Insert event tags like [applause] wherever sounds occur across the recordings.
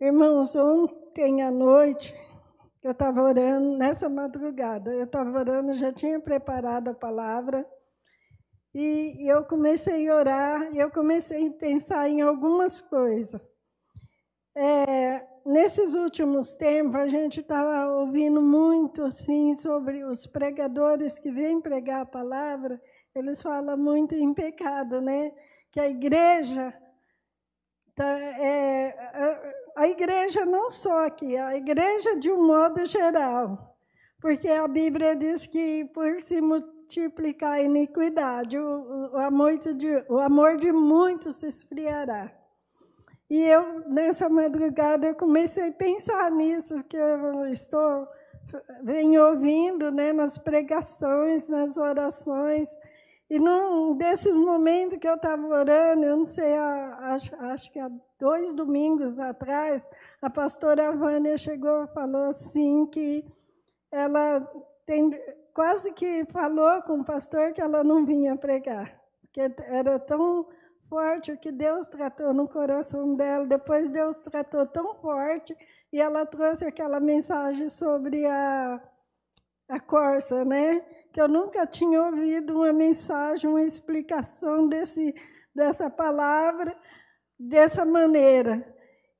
Irmãos, ontem à noite, eu estava orando, nessa madrugada, eu estava orando, já tinha preparado a palavra, e eu comecei a orar, e eu comecei a pensar em algumas coisas. É, nesses últimos tempos, a gente estava ouvindo muito assim sobre os pregadores que vêm pregar a palavra, eles falam muito em pecado, né? Que a igreja tá, é, a igreja não só aqui, a igreja de um modo geral, porque a Bíblia diz que por se multiplicar a iniquidade, o, o, amor, de, o amor de muitos se esfriará. E eu, nessa madrugada, eu comecei a pensar nisso, que eu estou, venho ouvindo né, nas pregações, nas orações, e num desses momentos que eu estava orando, eu não sei, acho, acho que há dois domingos atrás, a pastora Vânia chegou e falou assim que ela tem, quase que falou com o pastor que ela não vinha pregar, porque era tão forte o que Deus tratou no coração dela. Depois Deus tratou tão forte e ela trouxe aquela mensagem sobre a, a corça, né? que eu nunca tinha ouvido uma mensagem, uma explicação desse, dessa palavra dessa maneira.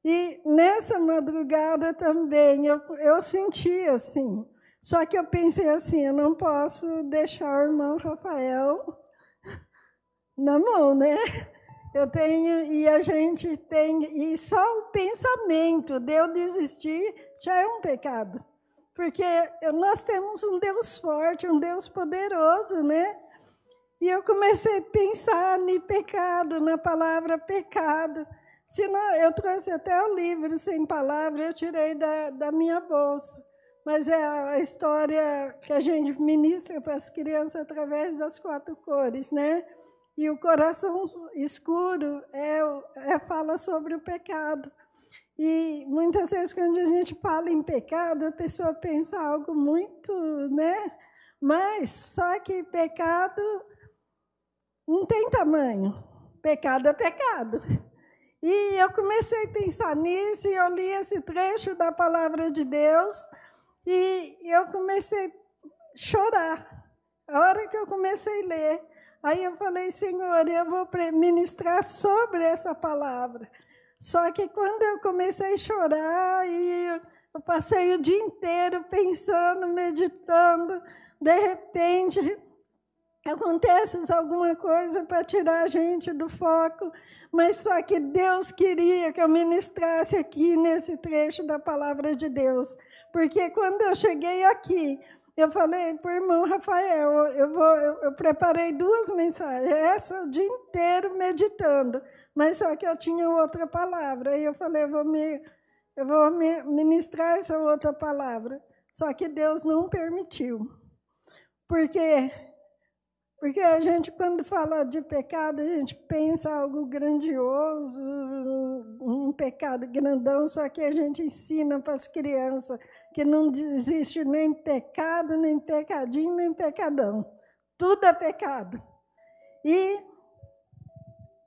E nessa madrugada também eu, eu senti assim. Só que eu pensei assim, eu não posso deixar o irmão Rafael [laughs] na mão, né? Eu tenho, e a gente tem, e só o pensamento de eu desistir já é um pecado. Porque nós temos um Deus forte, um Deus poderoso, né? E eu comecei a pensar no pecado, na palavra pecado. Se não, eu trouxe até o livro sem palavra, eu tirei da, da minha bolsa. Mas é a história que a gente ministra para as crianças através das quatro cores, né? E o coração escuro é, é fala sobre o pecado. E muitas vezes, quando a gente fala em pecado, a pessoa pensa algo muito, né? Mas só que pecado não tem tamanho. Pecado é pecado. E eu comecei a pensar nisso, e eu li esse trecho da palavra de Deus, e eu comecei a chorar. A hora que eu comecei a ler, aí eu falei, Senhor, eu vou ministrar sobre essa palavra. Só que quando eu comecei a chorar e eu passei o dia inteiro pensando, meditando, de repente acontece alguma coisa para tirar a gente do foco, mas só que Deus queria que eu ministrasse aqui nesse trecho da palavra de Deus, porque quando eu cheguei aqui, eu falei para o irmão Rafael, eu, vou, eu, eu, preparei duas mensagens, essa o dia inteiro meditando, mas só que eu tinha outra palavra. Aí eu falei, eu vou, me, eu vou me ministrar essa outra palavra. Só que Deus não permitiu. Porque porque a gente, quando fala de pecado, a gente pensa algo grandioso, um pecado grandão, só que a gente ensina para as crianças que não existe nem pecado, nem pecadinho, nem pecadão. Tudo é pecado. E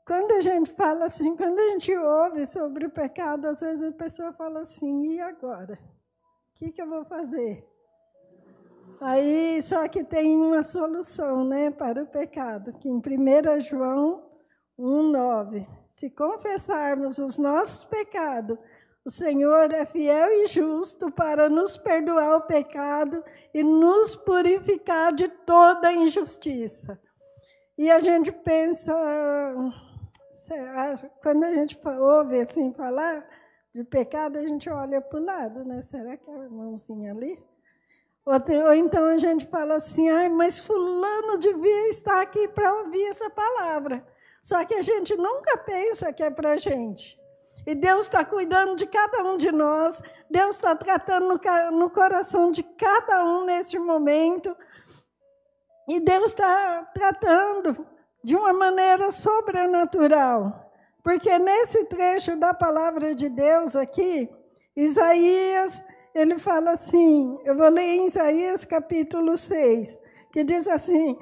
quando a gente fala assim, quando a gente ouve sobre o pecado, às vezes a pessoa fala assim: e agora? O que, que eu vou fazer? Aí, só que tem uma solução né, para o pecado, que em 1 João 1,9, se confessarmos os nossos pecados, o Senhor é fiel e justo para nos perdoar o pecado e nos purificar de toda injustiça. E a gente pensa, quando a gente ouve assim falar de pecado, a gente olha para o lado, né? Será que é a irmãozinha ali? Ou, então a gente fala assim, ai, mas fulano devia estar aqui para ouvir essa palavra. Só que a gente nunca pensa que é para a gente. E Deus está cuidando de cada um de nós, Deus está tratando no, coração de cada um nesse momento. E Deus está tratando de uma maneira sobrenatural. Porque nesse trecho da palavra de Deus aqui, Isaías ele fala assim, eu vou ler em Isaías capítulo 6, que diz assim,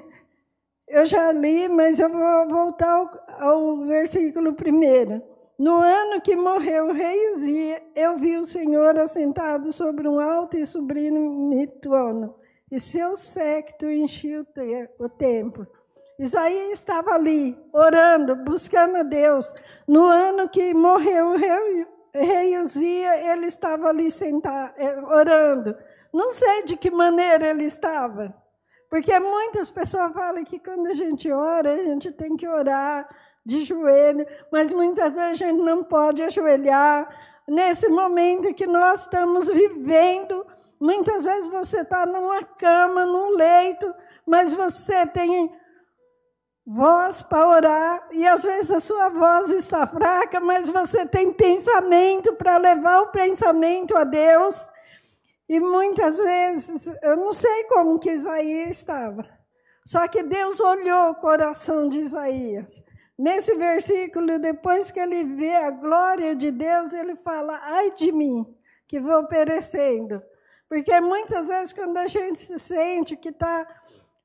eu já li, mas eu vou voltar ao, ao versículo primeiro. No ano que morreu o rei Uzia, eu vi o Senhor assentado sobre um alto e sublime trono, e seu séquito enchia o templo. Isaías estava ali, orando, buscando a Deus. No ano que morreu o rei, rei Uzia, ele estava ali sentado, eh, orando. Não sei de que maneira ele estava, porque muitas pessoas falam que quando a gente ora, a gente tem que orar de joelho, mas muitas vezes a gente não pode ajoelhar. Nesse momento que nós estamos vivendo, muitas vezes você está numa cama, num leito, mas você tem voz para orar, e às vezes a sua voz está fraca, mas você tem pensamento para levar o pensamento a Deus. E muitas vezes, eu não sei como que Isaías estava, só que Deus olhou o coração de Isaías. Nesse versículo, depois que ele vê a glória de Deus, ele fala: ai de mim, que vou perecendo. Porque muitas vezes, quando a gente se sente que está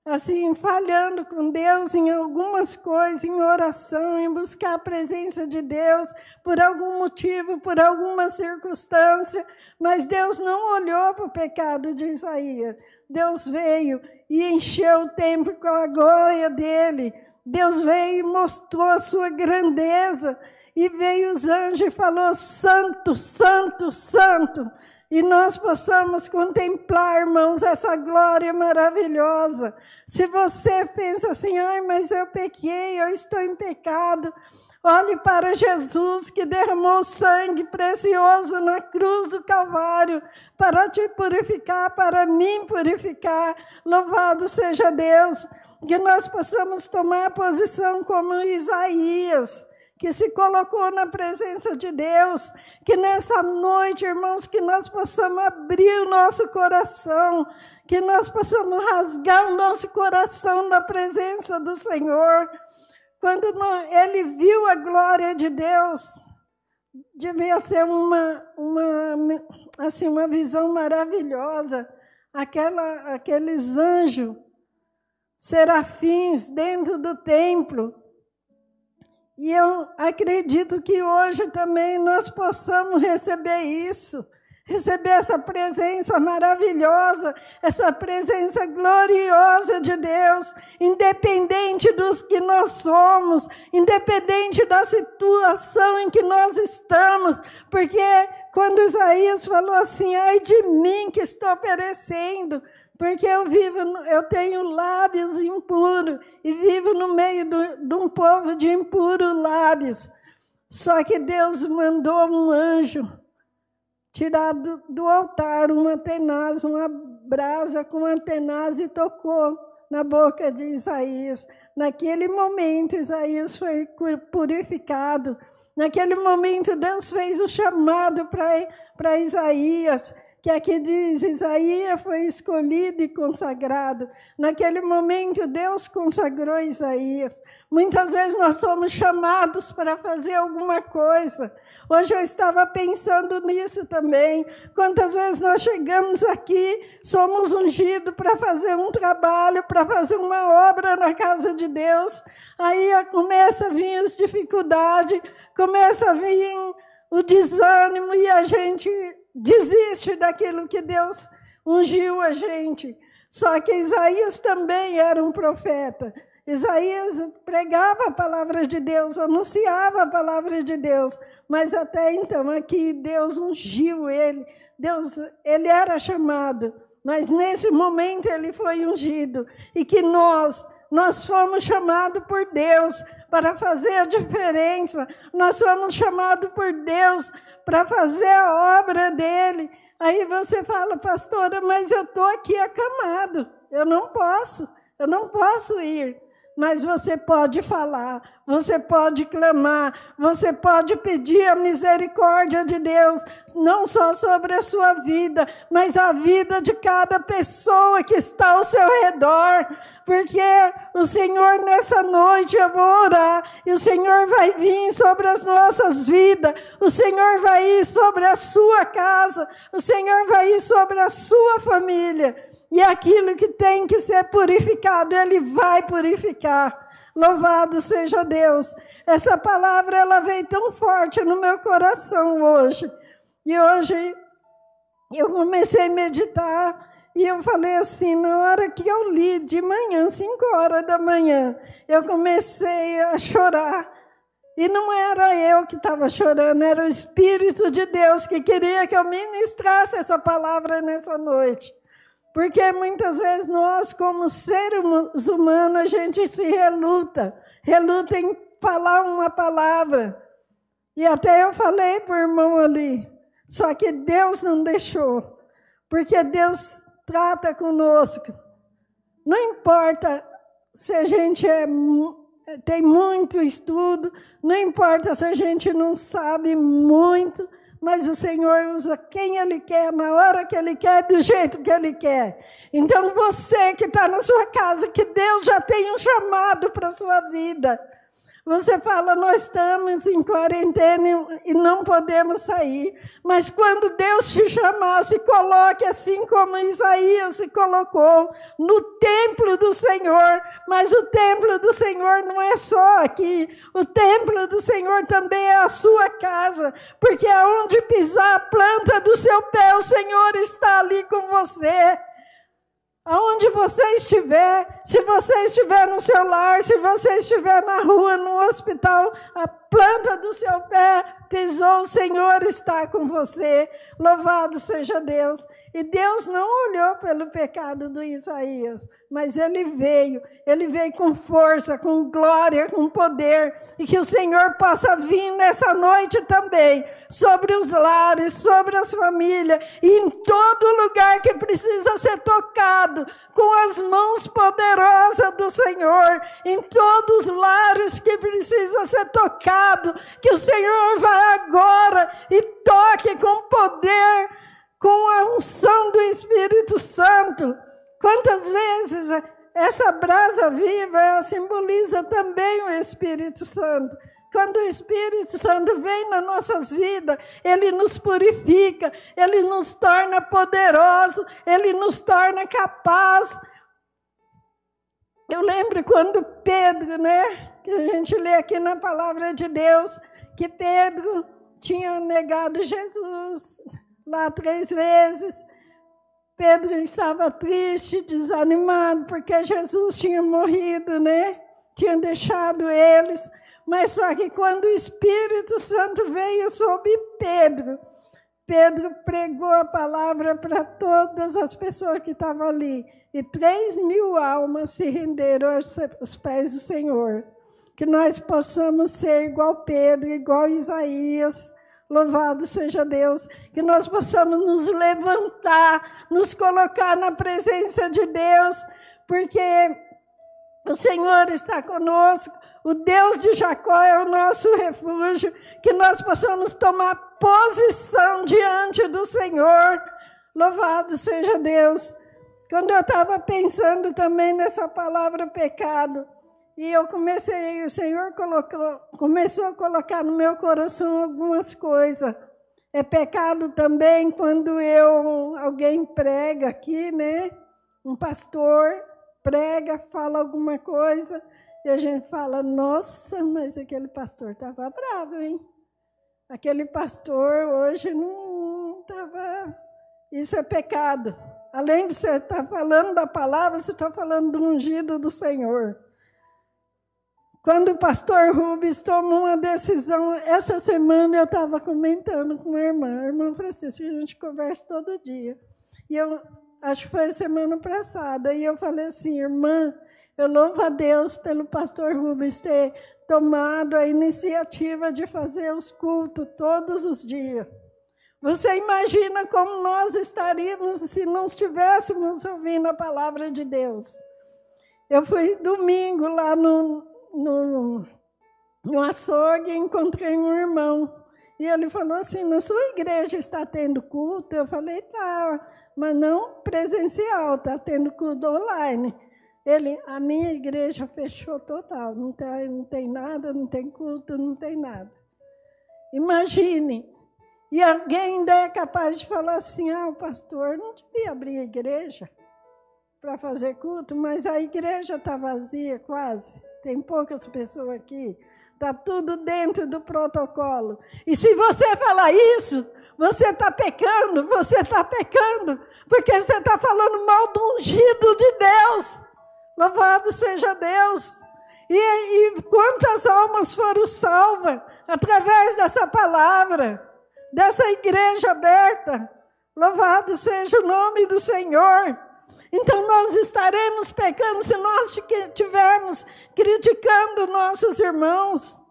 assim, falhando com Deus em algumas coisas, em oração, em buscar a presença de Deus por algum motivo, por alguma circunstância, mas Deus não olhou para o pecado de Isaías. Deus veio e encheu o templo com a glória dele. Deus veio e mostrou a sua grandeza. E veio os anjos e falou: Santo, Santo, Santo. E nós possamos contemplar, irmãos, essa glória maravilhosa. Se você pensa assim, ai, mas eu pequei, eu estou em pecado. Olhe para Jesus que derramou sangue precioso na cruz do Calvário para te purificar, para mim purificar. Louvado seja Deus que nós possamos tomar posição como Isaías, que se colocou na presença de Deus, que nessa noite, irmãos, que nós possamos abrir o nosso coração, que nós possamos rasgar o nosso coração na presença do Senhor. Quando ele viu a glória de Deus, devia ser uma, uma, assim, uma visão maravilhosa, aquela, aqueles anjos serafins dentro do templo. E eu acredito que hoje também nós possamos receber isso, receber essa presença maravilhosa, essa presença gloriosa de Deus, independente dos que nós somos, independente da situação em que nós estamos, porque quando Isaías falou assim: ai de mim que estou perecendo, porque eu vivo, eu tenho lábios impuros e vivo no meio do, de um povo de impuros lábios. Só que Deus mandou um anjo tirar do, do altar uma tenaz, uma brasa com uma tenaz e tocou na boca de Isaías. Naquele momento, Isaías foi purificado. Naquele momento, Deus fez o chamado para Isaías que aqui diz: Isaías foi escolhido e consagrado. Naquele momento, Deus consagrou Isaías. Muitas vezes nós somos chamados para fazer alguma coisa. Hoje eu estava pensando nisso também. Quantas vezes nós chegamos aqui, somos ungidos para fazer um trabalho, para fazer uma obra na casa de Deus. Aí começa a vir as dificuldades, começa a vir o desânimo e a gente desiste daquilo que Deus ungiu a gente. Só que Isaías também era um profeta. Isaías pregava a palavra de Deus, anunciava a palavra de Deus, mas até então aqui Deus ungiu ele. Deus, ele era chamado, mas nesse momento ele foi ungido e que nós nós fomos chamados por Deus para fazer a diferença. Nós fomos chamados por Deus para fazer a obra dele. Aí você fala, pastora, mas eu estou aqui acamado, eu não posso, eu não posso ir mas você pode falar, você pode clamar, você pode pedir a misericórdia de Deus, não só sobre a sua vida, mas a vida de cada pessoa que está ao seu redor, porque o Senhor nessa noite eu vou orar e o Senhor vai vir sobre as nossas vidas, o Senhor vai ir sobre a sua casa, o Senhor vai ir sobre a sua família. E aquilo que tem que ser purificado, Ele vai purificar. Louvado seja Deus. Essa palavra ela veio tão forte no meu coração hoje. E hoje eu comecei a meditar e eu falei assim, na hora que eu li de manhã, 5 horas da manhã, eu comecei a chorar. E não era eu que estava chorando, era o Espírito de Deus que queria que eu ministrasse essa palavra nessa noite. Porque muitas vezes nós, como seres humanos, a gente se reluta, reluta em falar uma palavra. E até eu falei para o irmão ali, só que Deus não deixou, porque Deus trata conosco. Não importa se a gente é tem muito estudo, não importa se a gente não sabe muito, mas o Senhor usa quem Ele quer, na hora que Ele quer, do jeito que Ele quer. Então você que está na sua casa, que Deus já tem um chamado para a sua vida. Você fala, nós estamos em quarentena e não podemos sair. Mas quando Deus te chamar, se coloque assim como Isaías se colocou, no templo do Senhor. Mas o templo do Senhor não é só aqui. O templo do Senhor também é a sua casa. Porque aonde pisar a planta do seu pé, o Senhor está ali com você. Aonde você estiver, se você estiver no seu lar, se você estiver na rua, no hospital, a planta do seu pé pisou, o Senhor está com você. Louvado seja Deus. E Deus não olhou pelo pecado do Isaías, mas ele veio, ele veio com força, com glória, com poder, e que o Senhor possa vir nessa noite também sobre os lares, sobre as famílias, e em todo lugar que precisa ser tocado com as mãos poderosas do Senhor, em todos os lares que precisa ser tocado, que o Senhor vai agora e toque com poder com a unção do Espírito Santo. Quantas vezes essa brasa viva simboliza também o Espírito Santo. Quando o Espírito Santo vem nas nossas vidas, ele nos purifica, ele nos torna poderoso, ele nos torna capaz. Eu lembro quando Pedro, né, que a gente lê aqui na palavra de Deus, que Pedro tinha negado Jesus lá três vezes. Pedro estava triste, desanimado, porque Jesus tinha morrido, né? Tinha deixado eles. Mas só que quando o Espírito Santo veio sobre Pedro, Pedro pregou a palavra para todas as pessoas que estavam ali. E três mil almas se renderam aos pés do Senhor. Que nós possamos ser igual Pedro, igual Isaías, Louvado seja Deus, que nós possamos nos levantar, nos colocar na presença de Deus, porque o Senhor está conosco, o Deus de Jacó é o nosso refúgio, que nós possamos tomar posição diante do Senhor. Louvado seja Deus. Quando eu estava pensando também nessa palavra pecado, e eu comecei, o Senhor colocou, começou a colocar no meu coração algumas coisas. É pecado também quando eu alguém prega aqui, né? Um pastor prega, fala alguma coisa e a gente fala: "Nossa, mas aquele pastor estava bravo, hein? Aquele pastor hoje não estava. Isso é pecado. Além de você estar falando da palavra, você está falando do ungido do Senhor. Quando o pastor Rubens tomou uma decisão, essa semana eu estava comentando com a irmã, a irmã Francisca, a gente conversa todo dia. E eu acho que foi semana passada, e eu falei assim, irmã, eu louvo a Deus pelo pastor Rubens ter tomado a iniciativa de fazer os cultos todos os dias. Você imagina como nós estaríamos se não estivéssemos ouvindo a palavra de Deus. Eu fui domingo lá no, no, no açougue encontrei um irmão. E ele falou assim: na sua igreja está tendo culto? Eu falei: tá, mas não presencial, está tendo culto online. Ele, a minha igreja fechou total, não tem, não tem nada, não tem culto, não tem nada. Imagine, e alguém ainda é capaz de falar assim: ah, o pastor não devia abrir a igreja para fazer culto, mas a igreja está vazia quase tem poucas pessoas aqui. Está tudo dentro do protocolo. E se você falar isso, você está pecando, você está pecando, porque você está falando mal do ungido de Deus. Louvado seja Deus. E, e quantas almas foram salvas através dessa palavra, dessa igreja aberta. Louvado seja o nome do Senhor. Então nós estaremos pecando se nós estivermos criticando nossos irmãos.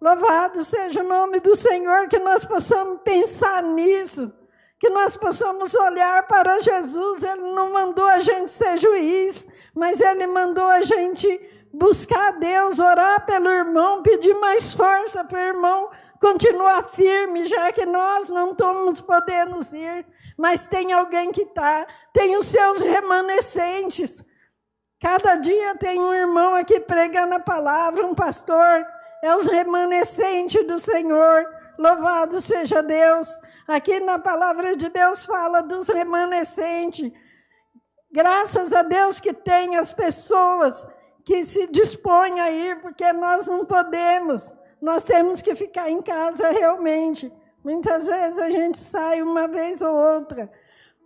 Louvado seja o nome do Senhor, que nós possamos pensar nisso, que nós possamos olhar para Jesus. Ele não mandou a gente ser juiz, mas ele mandou a gente buscar a Deus, orar pelo irmão, pedir mais força para o irmão continuar firme, já que nós não estamos podendo ir, mas tem alguém que está, tem os seus remanescentes. Cada dia tem um irmão aqui pregando a palavra, um pastor, é os remanescentes do Senhor. Louvado seja Deus. Aqui na palavra de Deus fala dos remanescentes. Graças a Deus que tem as pessoas que se dispõem a ir, porque nós não podemos. Nós temos que ficar em casa realmente. Muitas vezes a gente sai uma vez ou outra,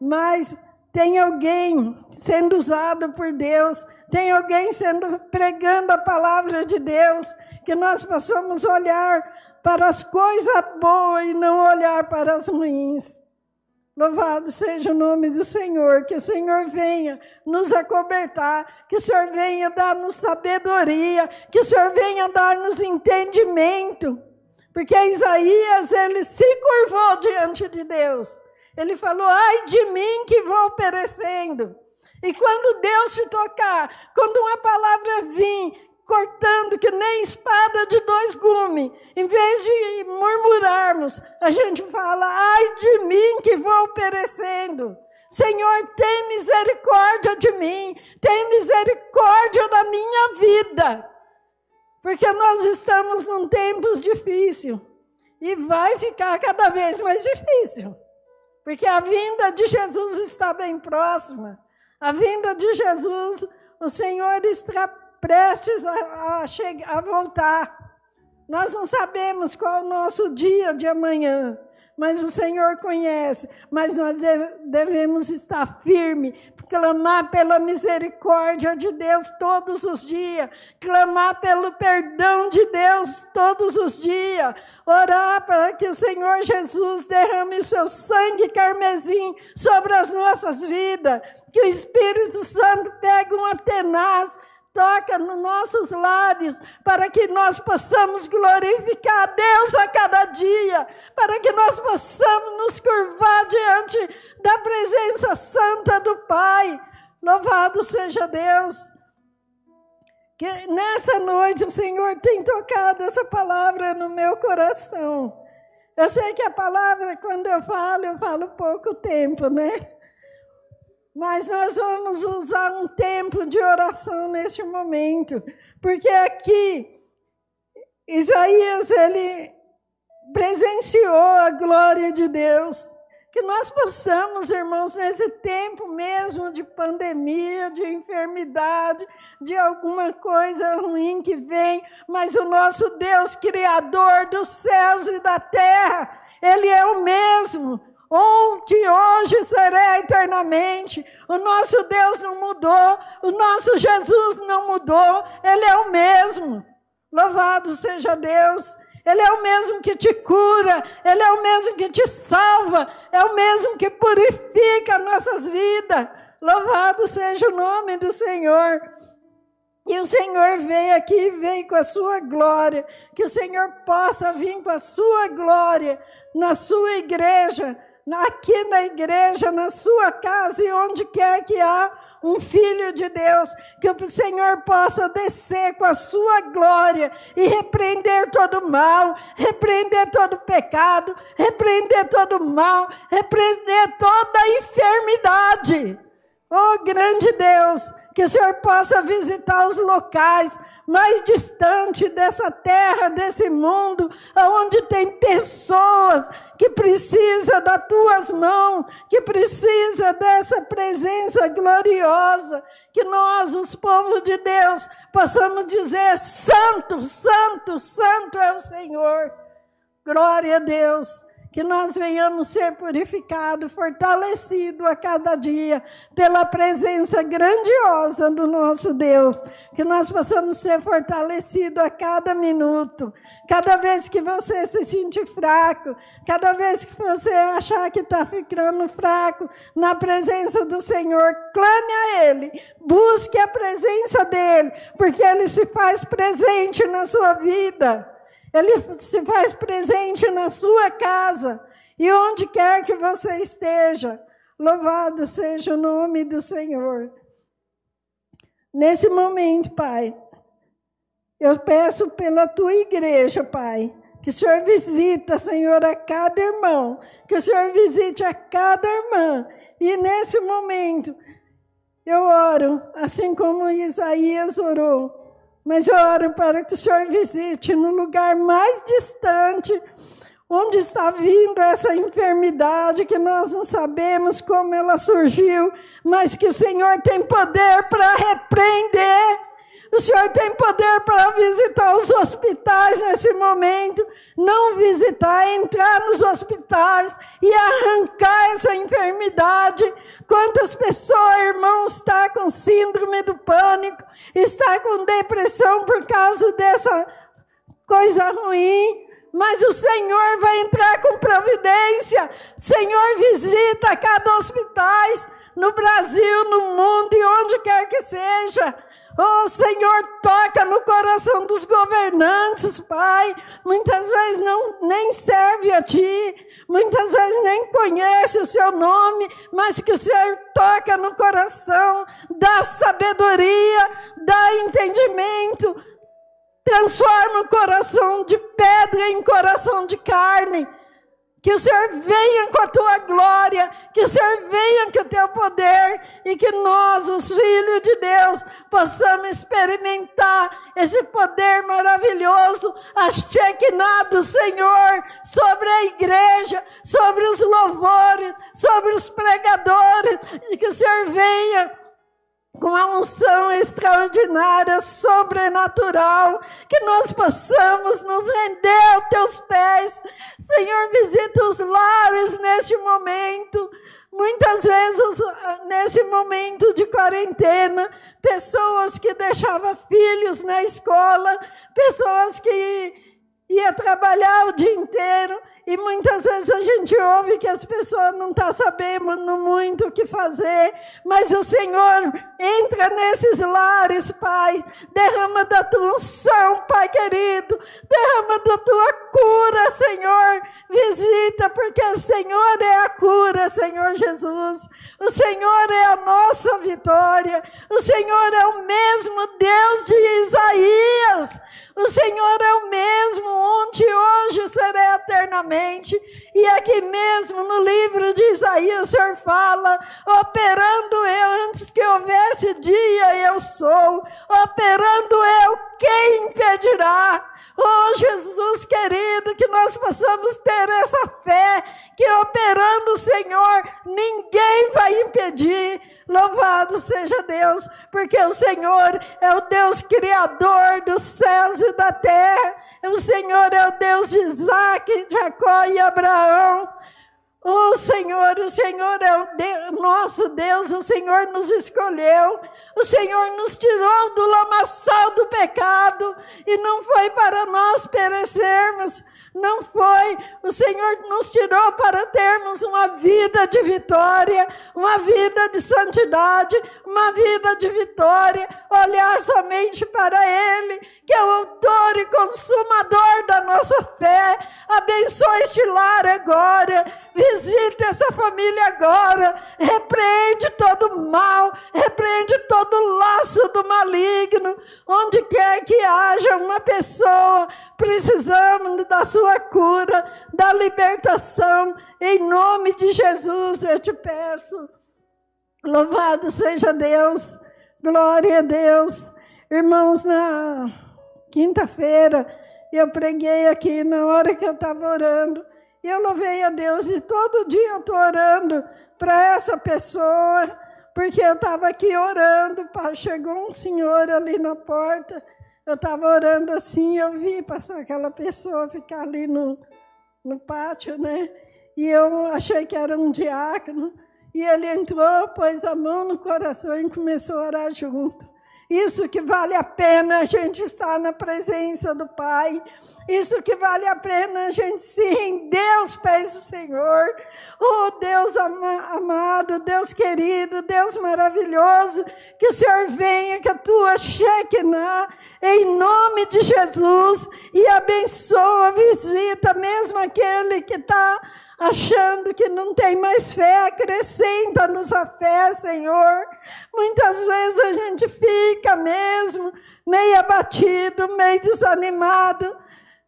mas tem alguém sendo usado por Deus, tem alguém sendo pregando a palavra de Deus, que nós possamos olhar para as coisas boas e não olhar para as ruins. Louvado seja o nome do Senhor, que o Senhor venha nos acobertar, que o Senhor venha dar-nos sabedoria, que o Senhor venha dar-nos entendimento. Porque Isaías, ele se curvou diante de Deus. Ele falou: ai de mim que vou perecendo. E quando Deus te tocar, quando uma palavra vir cortando que nem espada de dois gumes. Em vez de murmurarmos, a gente fala: ai de mim que vou perecendo. Senhor, tem misericórdia de mim, tem misericórdia da minha vida. Porque nós estamos num tempos difícil e vai ficar cada vez mais difícil. Porque a vinda de Jesus está bem próxima. A vinda de Jesus, o Senhor está prestes a, a, a voltar. Nós não sabemos qual é o nosso dia de amanhã, mas o Senhor conhece. Mas nós devemos estar firmes, clamar pela misericórdia de Deus todos os dias, clamar pelo perdão de Deus todos os dias, orar para que o Senhor Jesus derrame o seu sangue carmesim sobre as nossas vidas, que o Espírito Santo pegue um tenaz toca nos nossos lares, para que nós possamos glorificar a Deus a cada dia, para que nós possamos nos curvar diante da presença santa do Pai. Louvado seja Deus. Que nessa noite o Senhor tem tocado essa palavra no meu coração. Eu sei que a palavra, quando eu falo, eu falo pouco tempo, né? Mas nós vamos usar um tempo de oração neste momento, porque aqui Isaías ele presenciou a glória de Deus. Que nós possamos, irmãos, nesse tempo mesmo de pandemia, de enfermidade, de alguma coisa ruim que vem, mas o nosso Deus, Criador dos céus e da terra, Ele é o mesmo ontem, hoje será eternamente. O nosso Deus não mudou, o nosso Jesus não mudou, Ele é o mesmo. Louvado seja Deus. Ele é o mesmo que te cura, Ele é o mesmo que te salva, é o mesmo que purifica nossas vidas. Louvado seja o nome do Senhor. E o Senhor veio aqui, veio com a sua glória. Que o Senhor possa vir com a sua glória na sua igreja, aqui na igreja, na sua casa e onde quer que há um filho de Deus, que o Senhor possa descer com a sua glória e repreender todo mal, repreender todo pecado, repreender todo mal, repreender toda enfermidade. Oh, grande Deus, que o Senhor possa visitar os locais mais distantes dessa terra, desse mundo, onde tem pessoas que precisa das tuas mãos, que precisa dessa presença gloriosa, que nós, os povos de Deus, possamos dizer: Santo, Santo, Santo é o Senhor. Glória a Deus que nós venhamos ser purificados, fortalecidos a cada dia pela presença grandiosa do nosso Deus, que nós possamos ser fortalecidos a cada minuto, cada vez que você se sentir fraco, cada vez que você achar que está ficando fraco, na presença do Senhor, clame a Ele, busque a presença dEle, porque Ele se faz presente na sua vida. Ele se faz presente na sua casa e onde quer que você esteja. Louvado seja o nome do Senhor. Nesse momento, Pai, eu peço pela tua igreja, Pai, que o Senhor visita, Senhor, a cada irmão, que o Senhor visite a cada irmã. E nesse momento, eu oro, assim como Isaías orou, mas eu oro para que o Senhor visite no lugar mais distante, onde está vindo essa enfermidade que nós não sabemos como ela surgiu, mas que o Senhor tem poder para repreender o Senhor tem poder para visitar os hospitais nesse momento, não visitar, entrar nos hospitais e arrancar essa enfermidade. Quantas pessoas, irmãos, está com síndrome do pânico, está com depressão por causa dessa coisa ruim, mas o Senhor vai entrar com providência. Senhor, visita cada hospital no Brasil, no mundo e onde quer que seja. Oh Senhor, toca no coração dos governantes, Pai. Muitas vezes não nem serve a Ti, muitas vezes nem conhece o Seu nome, mas que o Senhor toca no coração, dá sabedoria, dá entendimento, transforma o coração de pedra em coração de carne que o Senhor venha com a tua glória, que o Senhor venha com o teu poder e que nós, os filhos de Deus, possamos experimentar esse poder maravilhoso, a do Senhor sobre a igreja, sobre os louvores, sobre os pregadores, e que o Senhor venha com a unção extraordinária, sobrenatural, que nós possamos nos render aos teus pés. Senhor, visita os lares neste momento. Muitas vezes, nesse momento de quarentena, pessoas que deixavam filhos na escola, pessoas que iam trabalhar o dia inteiro, e muitas vezes a gente ouve que as pessoas não estão tá sabendo muito o que fazer, mas o Senhor entra nesses lares, Pai, derrama da tua unção, Pai querido, derrama da tua cura, Senhor, visita, porque o Senhor é a cura, Senhor Jesus, o Senhor é a nossa vitória, o Senhor é o mesmo Deus de Isaías, o Senhor é o mesmo, ontem, hoje, será eternamente. E aqui mesmo no livro de Isaías, o Senhor fala: operando eu antes que houvesse dia, eu sou. Operando eu, quem impedirá? Oh, Jesus querido, que nós possamos ter essa fé, que operando o Senhor, ninguém vai impedir Louvado seja Deus, porque o Senhor é o Deus criador dos céus e da terra. O Senhor é o Deus de Isaac, Jacó e Abraão. O Senhor, o Senhor é o nosso Deus, o Senhor nos escolheu, o Senhor nos tirou do lamaçal do pecado e não foi para nós perecermos, não foi. O Senhor nos tirou para termos uma vida de vitória, uma vida de santidade, uma vida de vitória. Olhar somente para Ele, que é o autor e consumador da nossa fé. Abençoe este lar agora. Visite essa família agora. Repreende todo mal, repreende todo laço do maligno. Onde quer que haja uma pessoa precisamos da sua cura, da libertação. Em nome de Jesus eu te peço. Louvado seja Deus, glória a Deus. Irmãos, na quinta-feira eu preguei aqui na hora que eu estava orando. E eu louvei a Deus e todo dia eu estou orando para essa pessoa, porque eu estava aqui orando, chegou um senhor ali na porta, eu estava orando assim, eu vi passar aquela pessoa ficar ali no, no pátio, né? E eu achei que era um diácono, e ele entrou, pôs a mão no coração e começou a orar junto. Isso que vale a pena a gente estar na presença do Pai. Isso que vale a pena a gente se render aos pés do Senhor. Oh, Deus amado, Deus querido, Deus maravilhoso, que o Senhor venha, que a tua Shekinah, em nome de Jesus, e abençoa, visita mesmo aquele que está achando que não tem mais fé, acrescenta-nos a fé, Senhor. Muitas vezes a gente fica mesmo meio abatido, meio desanimado,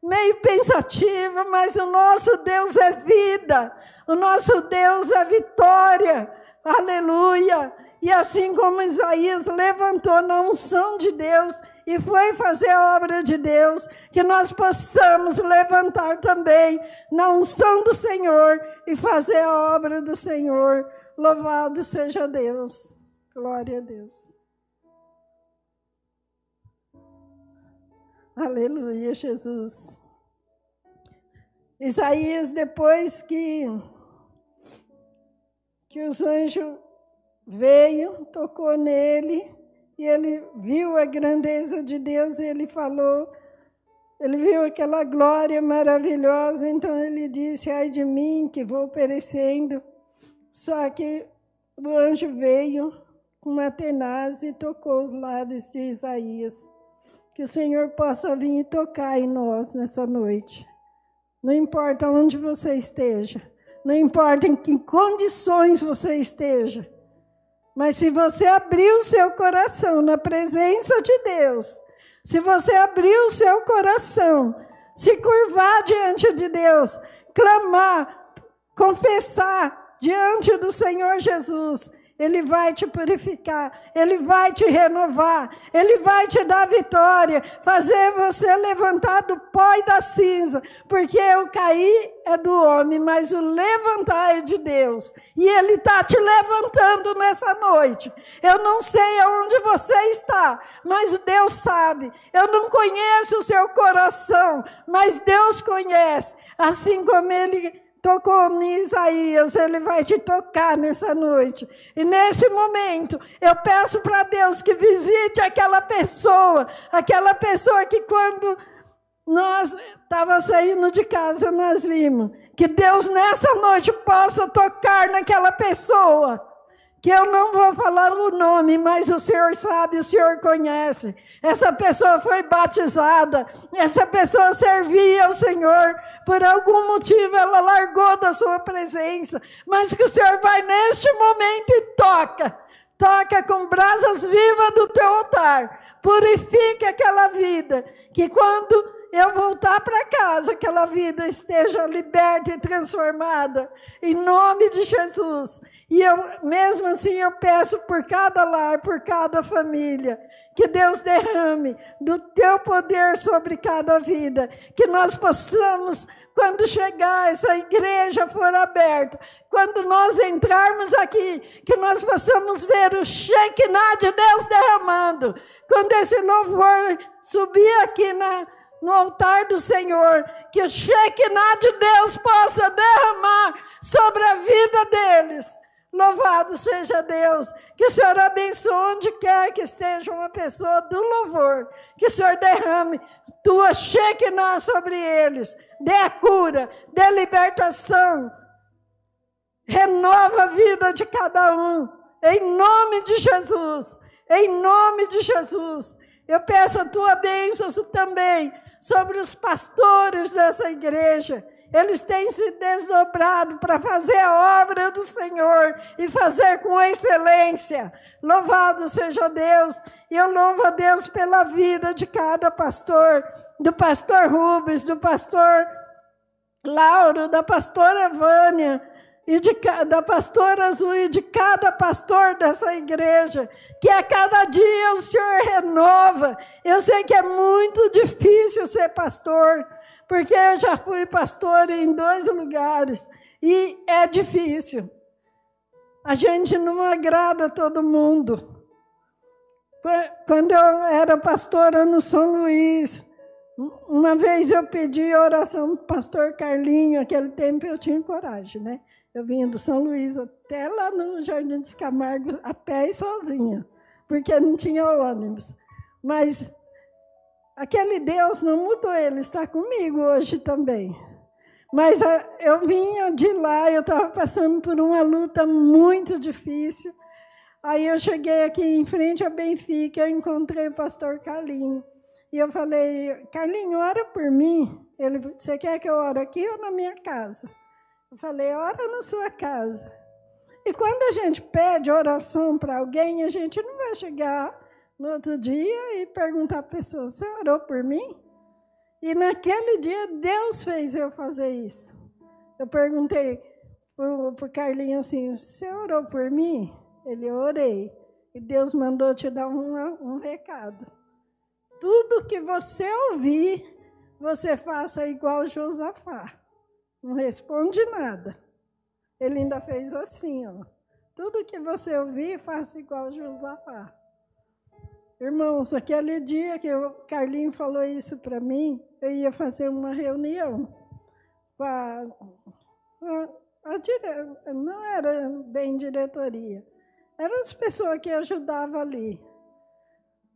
meio pensativo, mas o nosso Deus é vida, o nosso Deus é vitória. Aleluia! E assim como Isaías levantou na unção de Deus, e foi fazer a obra de Deus, que nós possamos levantar também na unção do Senhor e fazer a obra do Senhor. Louvado seja Deus. Glória a Deus. Aleluia, Jesus. Isaías, depois que, que os anjos veio, tocou nele, e ele viu a grandeza de Deus e ele falou, ele viu aquela glória maravilhosa, então ele disse: Ai de mim que vou perecendo. Só que o anjo veio com uma tenaz e tocou os lábios de Isaías. Que o Senhor possa vir e tocar em nós nessa noite. Não importa onde você esteja, não importa em que condições você esteja, mas se você abrir o seu coração na presença de Deus, se você abrir o seu coração, se curvar diante de Deus, clamar, confessar diante do Senhor Jesus, ele vai te purificar, Ele vai te renovar, Ele vai te dar vitória, fazer você levantar do pó e da cinza, porque o cair é do homem, mas o levantar é de Deus. E Ele está te levantando nessa noite. Eu não sei aonde você está, mas Deus sabe. Eu não conheço o seu coração, mas Deus conhece, assim como Ele tocou em Isaías, ele vai te tocar nessa noite. E nesse momento, eu peço para Deus que visite aquela pessoa, aquela pessoa que quando nós estava saindo de casa, nós vimos que Deus nessa noite possa tocar naquela pessoa que eu não vou falar o nome, mas o Senhor sabe, o Senhor conhece. Essa pessoa foi batizada, essa pessoa servia ao Senhor, por algum motivo ela largou da sua presença, mas que o Senhor vai neste momento e toca, toca com brasas vivas do teu altar, purifica aquela vida, que quando eu voltar para casa, aquela vida esteja liberta e transformada, em nome de Jesus. E eu, mesmo assim, eu peço por cada lar, por cada família, que Deus derrame do teu poder sobre cada vida, que nós possamos, quando chegar essa igreja for aberta, quando nós entrarmos aqui, que nós possamos ver o Shekinah de Deus derramando, quando esse louvor subir aqui na no altar do Senhor, que o Shekinah de Deus possa derramar sobre a vida deles. Louvado seja Deus, que o Senhor abençoe onde quer que esteja uma pessoa do louvor, que o Senhor derrame tua Shekinah sobre eles, dê a cura, dê libertação, renova a vida de cada um, em nome de Jesus, em nome de Jesus. Eu peço a tua bênção também sobre os pastores dessa igreja. Eles têm se desdobrado para fazer a obra do Senhor e fazer com excelência. Louvado seja Deus. E eu louvo a Deus pela vida de cada pastor, do pastor Rubens, do pastor Lauro, da pastora Vânia, e de, da pastora Azul e de cada pastor dessa igreja, que a cada dia o Senhor renova. Eu sei que é muito difícil ser pastor, porque eu já fui pastor em dois lugares e é difícil. A gente não agrada todo mundo. Quando eu era pastora no São Luís, uma vez eu pedi oração para o pastor Carlinho, aquele tempo eu tinha coragem, né? Eu vinha do São Luís até lá no Jardim dos Camargo a pé e sozinha, porque não tinha ônibus. Mas aquele Deus não mudou, ele está comigo hoje também. Mas ah, eu vinha de lá, eu estava passando por uma luta muito difícil. Aí eu cheguei aqui em frente a Benfica, eu encontrei o pastor Carlinho. E eu falei, Carlinho, ora por mim. Ele, você quer que eu ore aqui ou na minha casa? Eu falei, ora na sua casa. E quando a gente pede oração para alguém, a gente não vai chegar no outro dia e perguntar para a pessoa, você orou por mim? E naquele dia Deus fez eu fazer isso. Eu perguntei para o Carlinho assim, você orou por mim? Ele, orei. E Deus mandou te dar um, um recado tudo que você ouvir, você faça igual Josafá. Não responde nada. Ele ainda fez assim, ó. Tudo que você ouvir, faça igual Josafá. Irmãos, aquele dia que o Carlinho falou isso para mim, eu ia fazer uma reunião com a, a, a não era bem diretoria, eram as pessoas que ajudavam ali.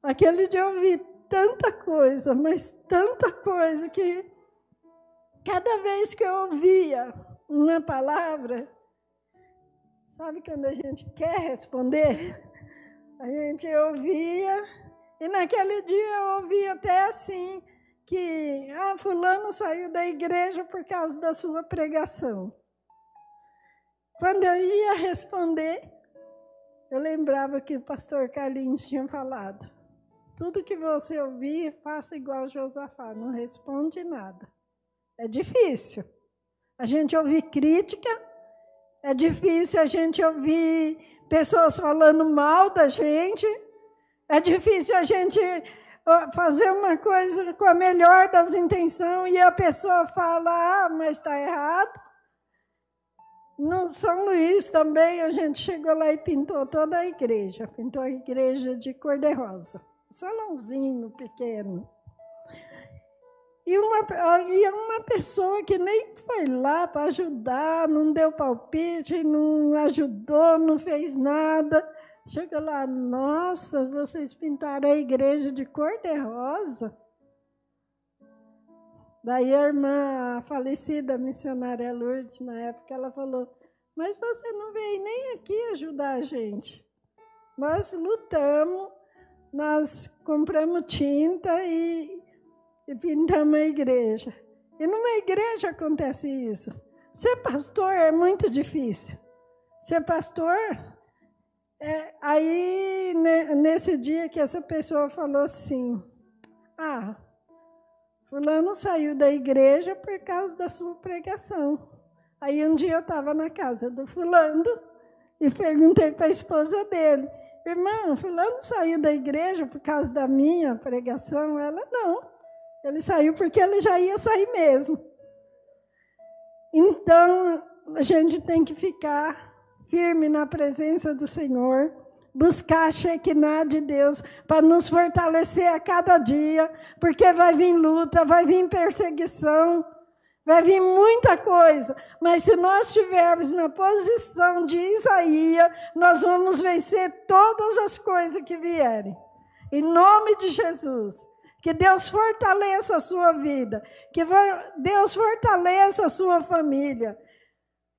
Aquele dia eu vi tanta coisa, mas tanta coisa que cada vez que eu ouvia uma palavra, sabe quando a gente quer responder? A gente ouvia, e naquele dia eu ouvi até assim, que ah, fulano saiu da igreja por causa da sua pregação. Quando eu ia responder, eu lembrava que o pastor Carlinhos tinha falado. Tudo que você ouvir, faça igual Josafá, não responde nada. É difícil. A gente ouvir crítica, é difícil a gente ouvir pessoas falando mal da gente, é difícil a gente fazer uma coisa com a melhor das intenções e a pessoa fala, ah, mas está errado. No São Luís também a gente chegou lá e pintou toda a igreja, pintou a igreja de cor-de-rosa salãozinho pequeno. E uma, e uma pessoa que nem foi lá para ajudar, não deu palpite, não ajudou, não fez nada. Chega lá, nossa, vocês pintaram a igreja de cor-de-rosa. Daí a irmã a falecida, missionária Lourdes, na época, ela falou, mas você não veio nem aqui ajudar a gente. Nós lutamos, nós compramos tinta e, e pintamos a igreja. E numa igreja acontece isso. Ser pastor é muito difícil. Ser pastor, é, aí né, nesse dia que essa pessoa falou assim: Ah, Fulano saiu da igreja por causa da sua pregação. Aí um dia eu estava na casa do Fulano e perguntei para a esposa dele: Irmã, fulano saiu da igreja por causa da minha pregação. Ela, não. Ele saiu porque ele já ia sair mesmo. Então, a gente tem que ficar firme na presença do Senhor, buscar a Shekinah de Deus para nos fortalecer a cada dia, porque vai vir luta, vai vir perseguição, Vai vir muita coisa, mas se nós estivermos na posição de Isaías, nós vamos vencer todas as coisas que vierem. Em nome de Jesus. Que Deus fortaleça a sua vida. Que Deus fortaleça a sua família.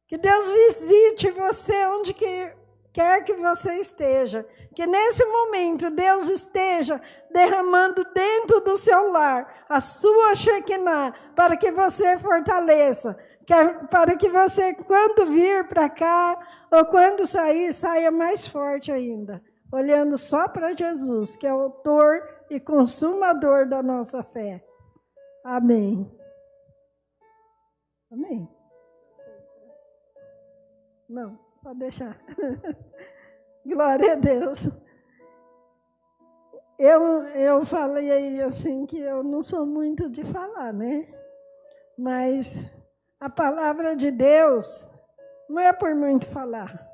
Que Deus visite você onde que quer que você esteja. Que nesse momento Deus esteja derramando dentro do seu lar a sua Shekinah, para que você fortaleça, para que você, quando vir para cá, ou quando sair, saia mais forte ainda, olhando só para Jesus, que é o autor e consumador da nossa fé. Amém. Amém. Não, pode deixar. [laughs] Glória a Deus. Eu, eu falei aí assim que eu não sou muito de falar, né? Mas a palavra de Deus não é por muito falar.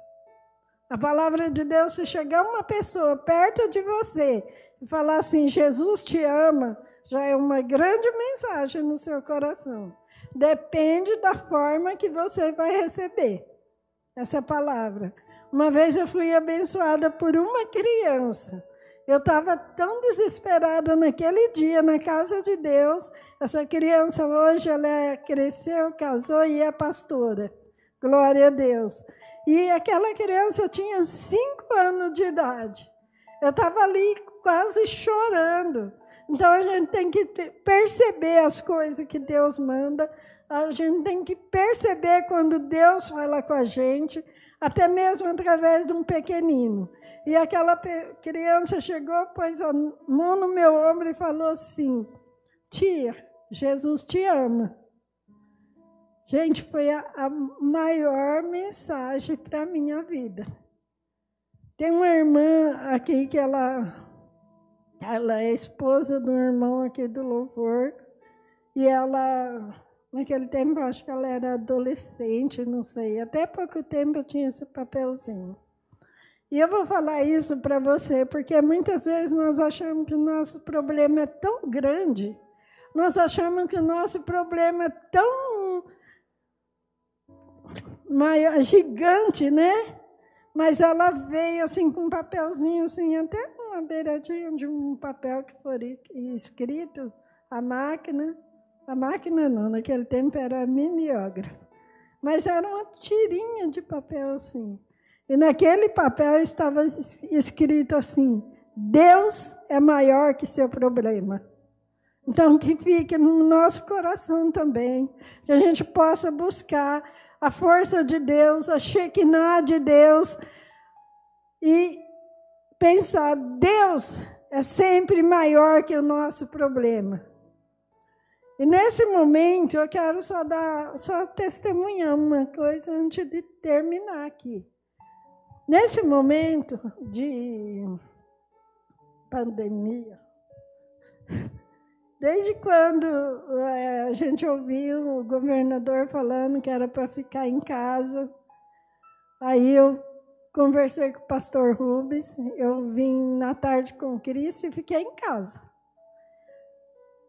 A palavra de Deus, se chegar uma pessoa perto de você falar assim: Jesus te ama, já é uma grande mensagem no seu coração. Depende da forma que você vai receber essa palavra. Uma vez eu fui abençoada por uma criança. Eu estava tão desesperada naquele dia na casa de Deus. Essa criança hoje ela é, cresceu, casou e é pastora. Glória a Deus. E aquela criança tinha cinco anos de idade. Eu estava ali quase chorando. Então a gente tem que perceber as coisas que Deus manda. A gente tem que perceber quando Deus fala com a gente até mesmo através de um pequenino. E aquela criança chegou, pôs a mão no meu ombro e falou assim: Tia, Jesus te ama. Gente, foi a, a maior mensagem para a minha vida. Tem uma irmã aqui que ela, ela é esposa do irmão aqui do louvor, e ela Naquele tempo, eu acho que ela era adolescente, não sei. Até pouco tempo eu tinha esse papelzinho. E eu vou falar isso para você, porque muitas vezes nós achamos que o nosso problema é tão grande, nós achamos que o nosso problema é tão maior, gigante, né? Mas ela veio assim com um papelzinho, assim, até uma beiradinha de um papel que foi escrito, a máquina. A máquina não, naquele tempo era mimeógrafo. Mas era uma tirinha de papel assim. E naquele papel estava escrito assim: Deus é maior que seu problema. Então, que fique no nosso coração também, que a gente possa buscar a força de Deus, a Shekinah de Deus e pensar: Deus é sempre maior que o nosso problema. E nesse momento eu quero só dar, só testemunhar uma coisa antes de terminar aqui. Nesse momento de pandemia, desde quando é, a gente ouviu o governador falando que era para ficar em casa, aí eu conversei com o pastor Rubens, eu vim na tarde com Cristo e fiquei em casa.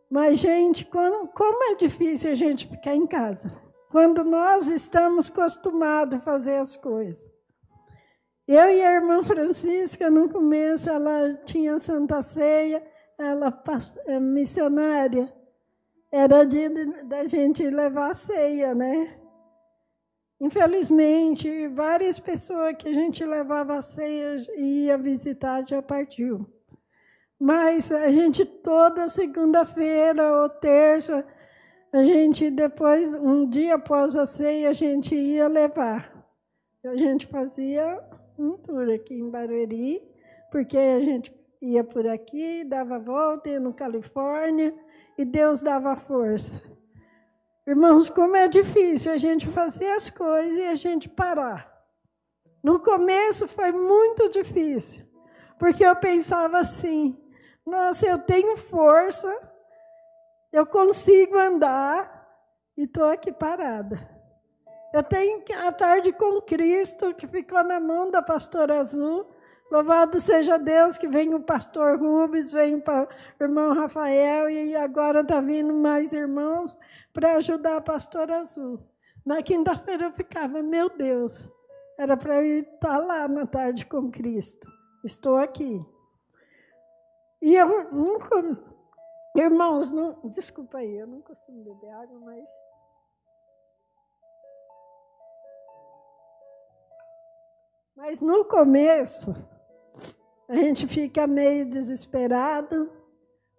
Mas, gente, quando, como é difícil a gente ficar em casa, quando nós estamos acostumados a fazer as coisas. Eu e a irmã Francisca, no começo, ela tinha Santa Ceia, ela é missionária, era dia da gente levar a ceia, né? Infelizmente, várias pessoas que a gente levava a ceia e ia visitar já partiu. Mas a gente toda segunda-feira ou terça, a gente depois, um dia após a ceia, a gente ia levar. A gente fazia um tour aqui em Barueri, porque a gente ia por aqui, dava volta, ia no Califórnia, e Deus dava força. Irmãos, como é difícil a gente fazer as coisas e a gente parar. No começo foi muito difícil, porque eu pensava assim: nossa, eu tenho força, eu consigo andar e estou aqui parada. Eu tenho a tarde com Cristo, que ficou na mão da pastora Azul. Louvado seja Deus que vem o pastor Rubens, vem o irmão Rafael e agora está vindo mais irmãos para ajudar a pastora Azul. Na quinta-feira eu ficava, meu Deus, era para eu estar tá lá na tarde com Cristo. Estou aqui. E eu nunca. Irmãos, não, desculpa aí, eu não costumo beber água, mas. Mas no começo, a gente fica meio desesperado,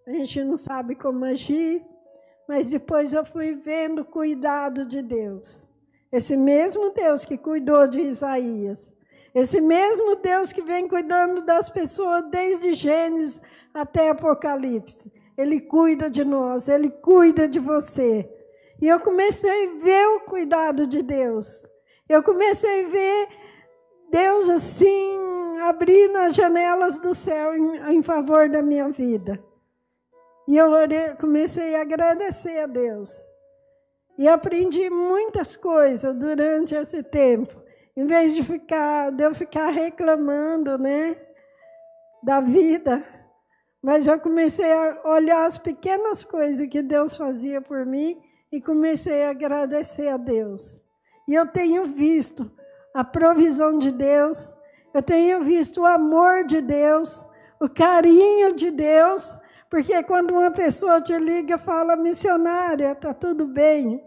a gente não sabe como agir, mas depois eu fui vendo o cuidado de Deus. Esse mesmo Deus que cuidou de Isaías, esse mesmo Deus que vem cuidando das pessoas desde Gênesis até Apocalipse. Ele cuida de nós, ele cuida de você. E eu comecei a ver o cuidado de Deus. Eu comecei a ver Deus assim, abrindo as janelas do céu em, em favor da minha vida. E eu orei, comecei a agradecer a Deus. E aprendi muitas coisas durante esse tempo. Em vez de ficar, de eu ficar reclamando, né, da vida, mas eu comecei a olhar as pequenas coisas que Deus fazia por mim e comecei a agradecer a Deus. E eu tenho visto a provisão de Deus, eu tenho visto o amor de Deus, o carinho de Deus, porque quando uma pessoa te liga e fala, missionária, está tudo bem.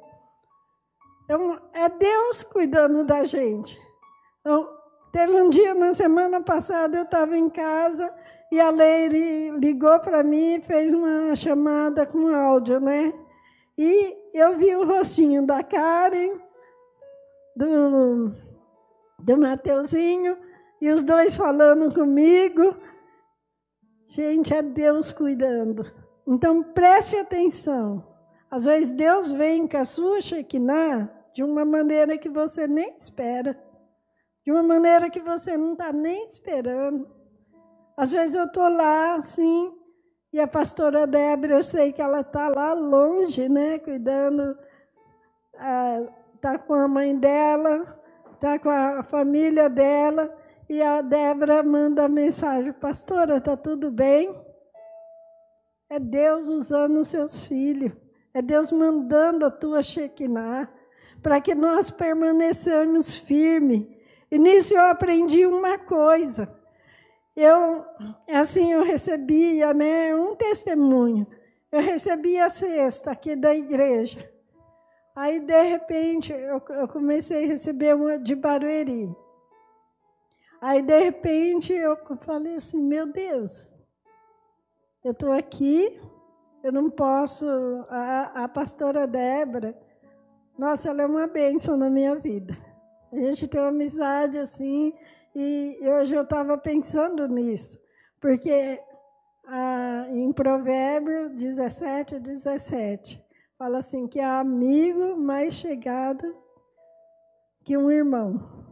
É Deus cuidando da gente. Então, teve um dia, na semana passada, eu estava em casa e a Leire ligou para mim e fez uma chamada com áudio, né? E eu vi o rostinho da Karen, do, do Mateuzinho, e os dois falando comigo. Gente, é Deus cuidando. Então preste atenção. Às vezes Deus vem com a sua Shekinah de uma maneira que você nem espera, de uma maneira que você não está nem esperando. Às vezes eu estou lá assim, e a pastora Débora, eu sei que ela está lá longe, né, cuidando, está ah, com a mãe dela, está com a família dela, e a Débora manda a mensagem: Pastora, está tudo bem? É Deus usando os seus filhos. É Deus mandando a tua Shekinah para que nós permaneçamos firmes. E nisso eu aprendi uma coisa. Eu, assim, eu recebia né, um testemunho. Eu recebia a cesta aqui da igreja. Aí, de repente, eu, eu comecei a receber uma de Barueri. Aí, de repente, eu falei assim: meu Deus, eu estou aqui, eu não posso. A, a pastora Débora, nossa, ela é uma bênção na minha vida. A gente tem uma amizade assim, e hoje eu estava pensando nisso, porque ah, em Provérbio 17, 17, fala assim: que é amigo mais chegado que um irmão.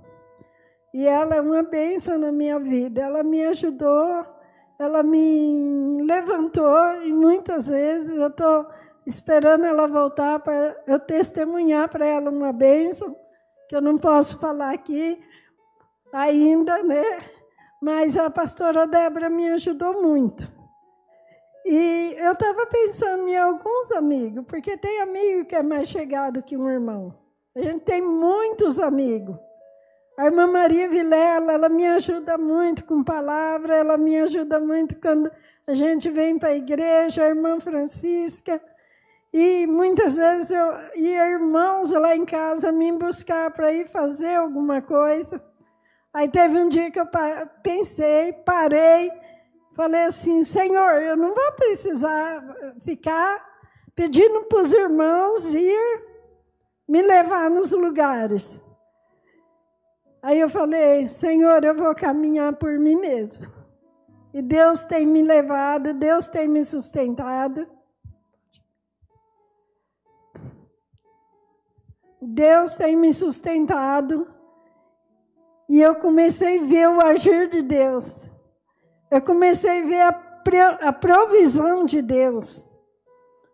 E ela é uma bênção na minha vida. Ela me ajudou, ela me levantou e muitas vezes eu estou esperando ela voltar para eu testemunhar para ela uma bênção, que eu não posso falar aqui ainda, né? Mas a pastora Débora me ajudou muito. E eu estava pensando em alguns amigos, porque tem amigo que é mais chegado que um irmão. A gente tem muitos amigos. A irmã Maria Vilela, ela me ajuda muito com palavra, ela me ajuda muito quando a gente vem para a igreja, a irmã Francisca. E muitas vezes eu ia irmãos lá em casa me buscar para ir fazer alguma coisa. Aí teve um dia que eu pensei, parei, falei assim: Senhor, eu não vou precisar ficar pedindo para os irmãos ir me levar nos lugares. Aí eu falei, Senhor, eu vou caminhar por mim mesmo. E Deus tem me levado, Deus tem me sustentado. Deus tem me sustentado. E eu comecei a ver o agir de Deus. Eu comecei a ver a, provisão de Deus.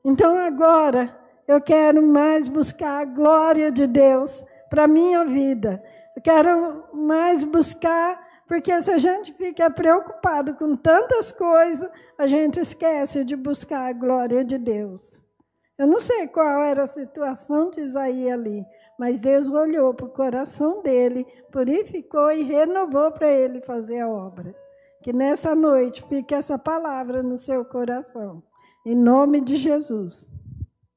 Então agora eu quero mais buscar a glória de Deus para minha vida. Quero mais buscar, porque se a gente fica preocupado com tantas coisas, a gente esquece de buscar a glória de Deus. Eu não sei qual era a situação de Isaías ali, mas Deus olhou para o coração dele, purificou e renovou para ele fazer a obra. Que nessa noite fique essa palavra no seu coração. Em nome de Jesus.